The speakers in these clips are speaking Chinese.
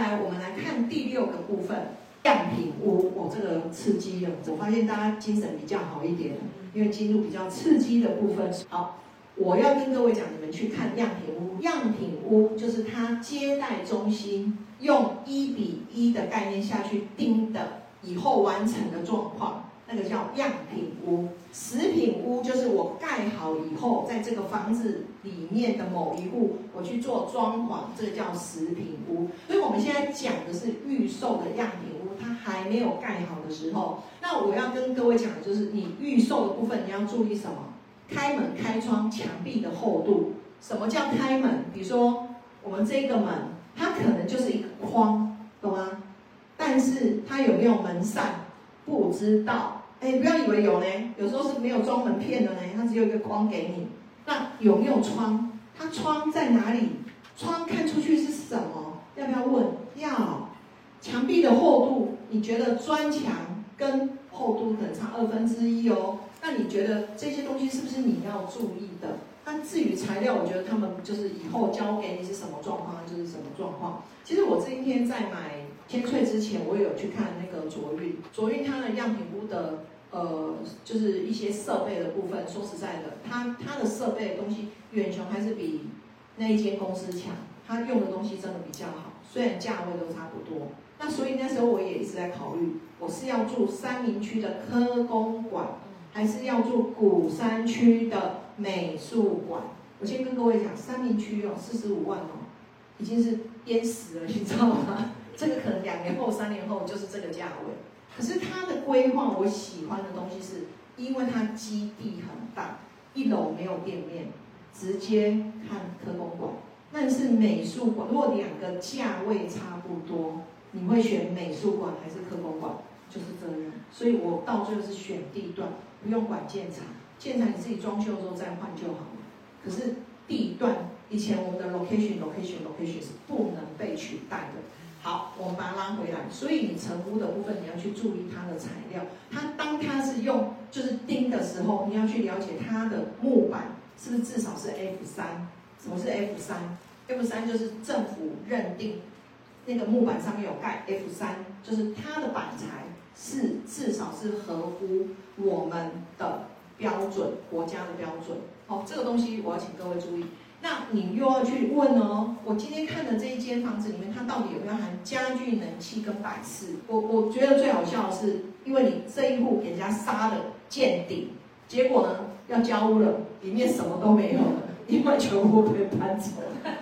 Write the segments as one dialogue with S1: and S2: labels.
S1: 来，我们来看第六个部分，样品屋。哦，这个刺激了，我发现大家精神比较好一点，因为进入比较刺激的部分。好，我要跟各位讲，你们去看样品屋。样品屋就是他接待中心用一比一的概念下去盯的以后完成的状况。那个叫样品屋，食品屋就是我盖好以后，在这个房子里面的某一户，我去做装潢，这个叫食品屋。所以我们现在讲的是预售的样品屋，它还没有盖好的时候。那我要跟各位讲的就是，你预售的部分你要注意什么？开门、开窗、墙壁的厚度。什么叫开门？比如说我们这个门，它可能就是一个框，懂吗？但是它有没有门扇？不知道。哎，不要以为有呢，有时候是没有装门片的呢，它只有一个框给你。那有没有窗？它窗在哪里？窗看出去是什么？要不要问？要。墙壁的厚度，你觉得砖墙跟厚度可能差二分之一哦。那你觉得这些东西是不是你要注意的？那至于材料，我觉得他们就是以后交给你是什么状况，就是什么状况。其实我今天在买天翠之前，我也有去看那个卓运，卓运它的样品屋的。呃，就是一些设备的部分。说实在的，它它的设备东西远雄还是比那一间公司强。它用的东西真的比较好，虽然价位都差不多。那所以那时候我也一直在考虑，我是要住三明区的科工馆，还是要住古山区的美术馆？我先跟各位讲，三明区哦，四十五万哦，已经是淹死了，你知道吗？这个可能两年后、三年后就是这个价位。可是它的规划，我喜欢的东西是，因为它基地很大，一楼没有店面，直接看科工馆。但是美术馆，如果两个价位差不多，你会选美术馆还是科工馆？就是这样。所以我到最后是选地段，不用管建材，建材你自己装修之后再换就好了。可是地段，以前我们的 location location location 是不能被取代的。好，我们把它拉回来。所以你成屋的部分，你要去注意它的材料。它当它是用就是钉的时候，你要去了解它的木板是不是至少是 F 三。什么是 F 三？F 三就是政府认定那个木板上面有盖 F 三，就是它的板材是至少是合乎我们的标准，国家的标准。好，这个东西我要请各位注意。那你又要去问哦，我今天看的这一间房子里面，它到底有没有含家具、冷气跟摆饰？我我觉得最好笑的是，因为你这一户人家杀了见底，结果呢要交屋了，里面什么都没有了，因为全部被搬走了，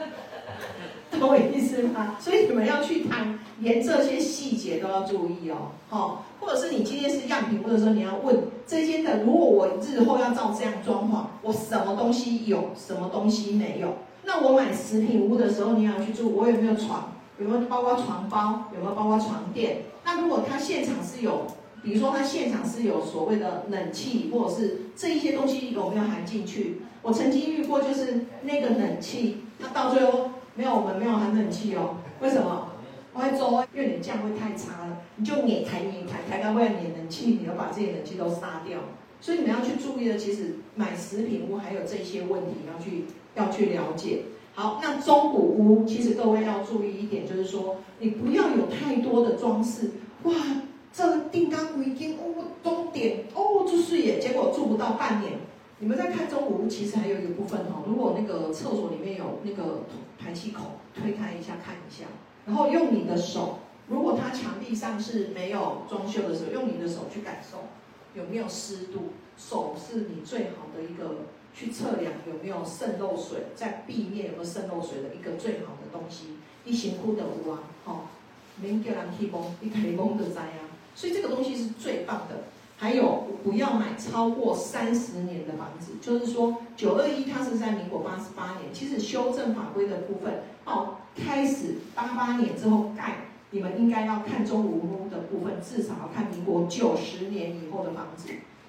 S1: 懂我意思吗？所以你们要去谈，连这些细节都要注意哦，好。或者是你今天是样品屋的时候，你要问这间的，如果我日后要照这样装潢，我什么东西有，什么东西没有？那我买食品屋的时候，你要去住，我有没有床？有没有包括床包？有没有包括床垫？那如果他现场是有，比如说他现场是有所谓的冷气，或者是这一些东西有没有含进去？我曾经遇过，就是那个冷气，那到最后没有，我们没有含冷气哦，为什么？我会做，因为你这样会太差了，你就免抬免抬，抬到会碾冷气，你要把这些冷气都杀掉。所以你们要去注意的，其实买食品屋还有这些问题要去要去了解。好，那中古屋其实各位要注意一点，就是说你不要有太多的装饰。哇，这个定岗围巾哦，钟点哦，就是耶，结果住不到半年。你们在看中古屋，其实还有一个部分哦，如果那个厕所里面有那个排气口，推开一下看一下。然后用你的手，如果它墙壁上是没有装修的时候，用你的手去感受有没有湿度。手是你最好的一个去测量有没有渗漏水，在壁面有没有渗漏水的一个最好的东西。一行哭的屋啊，好，免叫人气崩，你开崩的灾啊。所以这个东西是最棒的。还有不要买超过三十年的房子，就是说九二一它是在民国八十八年，其实修正法规的部分哦。开始八八年之后盖，你们应该要看中古屋的部分，至少要看民国九十年以后的房子，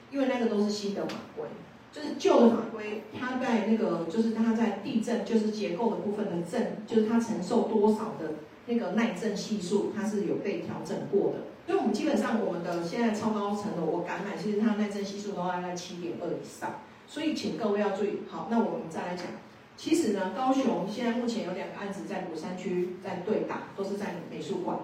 S1: 因为那个都是新的法规，就是旧的法规，它在那个就是它在地震就是结构的部分的震，就是它承受多少的那个耐震系数，它是有被调整过的。所以我们基本上我们的现在超高层的，我敢买，其实它的耐震系数都大概七点二以上。所以请各位要注意。好，那我们再来讲。其实呢，高雄现在目前有两个案子在鼓山区在对打，都是在美术馆。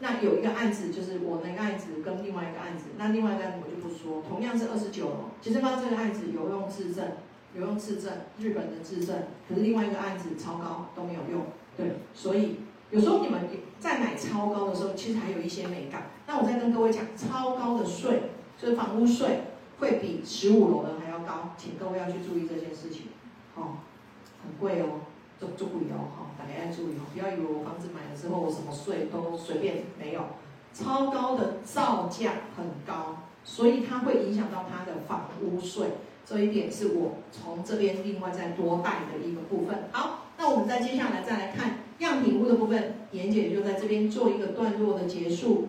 S1: 那有一个案子就是我那个案子跟另外一个案子，那另外一个案子我就不说，同样是二十九楼。其实方这个案子有用自证，有用自证，日本的自证，可是另外一个案子超高都没有用。对，所以有时候你们在买超高的时候，其实还有一些美感。那我再跟各位讲，超高的税就是房屋税会比十五楼的还要高，请各位要去注意这件事情。好。贵哦，就就贵哦，哈，大家要注意哦，不要以为我房子买了之后我什么税都随便，没有，超高的造价很高，所以它会影响到它的房屋税，这一点是我从这边另外再多带的一个部分。好，那我们再接下来再来看样品屋的部分，妍姐就在这边做一个段落的结束。